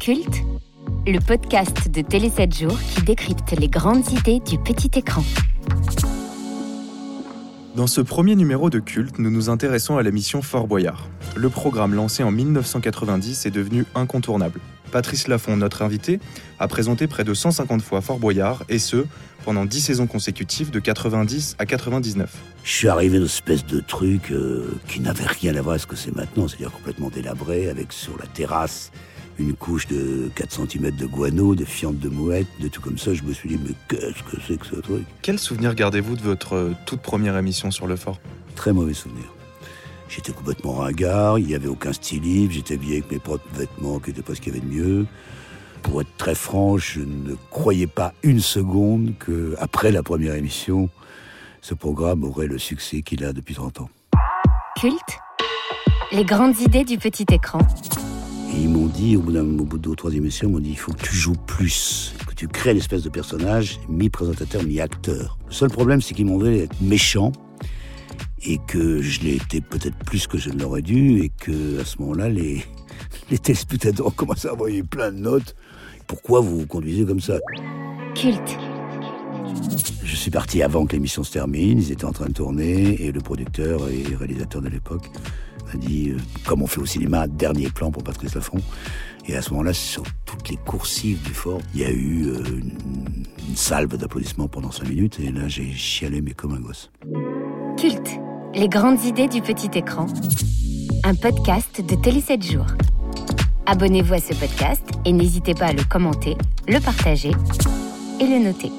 Culte, le podcast de Télé 7 jours qui décrypte les grandes idées du petit écran. Dans ce premier numéro de Culte, nous nous intéressons à la mission Fort Boyard. Le programme lancé en 1990 est devenu incontournable. Patrice Laffont, notre invité, a présenté près de 150 fois Fort Boyard, et ce, pendant 10 saisons consécutives de 90 à 99. Je suis arrivé dans une espèce de truc euh, qui n'avait rien à voir avec ce que c'est maintenant, c'est-à-dire complètement délabré, avec sur la terrasse une couche de 4 cm de guano, de fientes de mouette, de tout comme ça. Je me suis dit, mais qu'est-ce que c'est que ce truc? Quel souvenir gardez-vous de votre euh, toute première émission sur le fort? Très mauvais souvenir. J'étais complètement ringard, il n'y avait aucun style libre, j'étais habillé avec mes propres vêtements qui n'étaient pas ce qu'il y avait de mieux. Pour être très franc, je ne croyais pas une seconde que, après la première émission, ce programme aurait le succès qu'il a depuis 30 ans. Culte, les grandes idées du petit écran. Et ils m'ont dit, au bout, d'un, au bout de deux ou trois émissions, ils m'ont dit il faut que tu joues plus, que tu crées l'espèce de personnage, mi-présentateur, mi-acteur. Le seul problème, c'est qu'ils m'ont dit être méchant et que je l'ai été peut-être plus que je ne l'aurais dû et que à ce moment-là, les, les téléspectateurs ont commencé à envoyer plein de notes. Pourquoi vous vous conduisez comme ça? Culte, suis parti avant que l'émission se termine, ils étaient en train de tourner et le producteur et réalisateur de l'époque m'a dit, euh, comme on fait au cinéma, dernier plan pour Patrice Laffont. Et à ce moment-là, sur toutes les coursives du fort, il y a eu euh, une, une salve d'applaudissements pendant cinq minutes et là j'ai chialé mais comme un gosse. culte, les grandes idées du petit écran. Un podcast de Télé 7 jours. Abonnez-vous à ce podcast et n'hésitez pas à le commenter, le partager et le noter.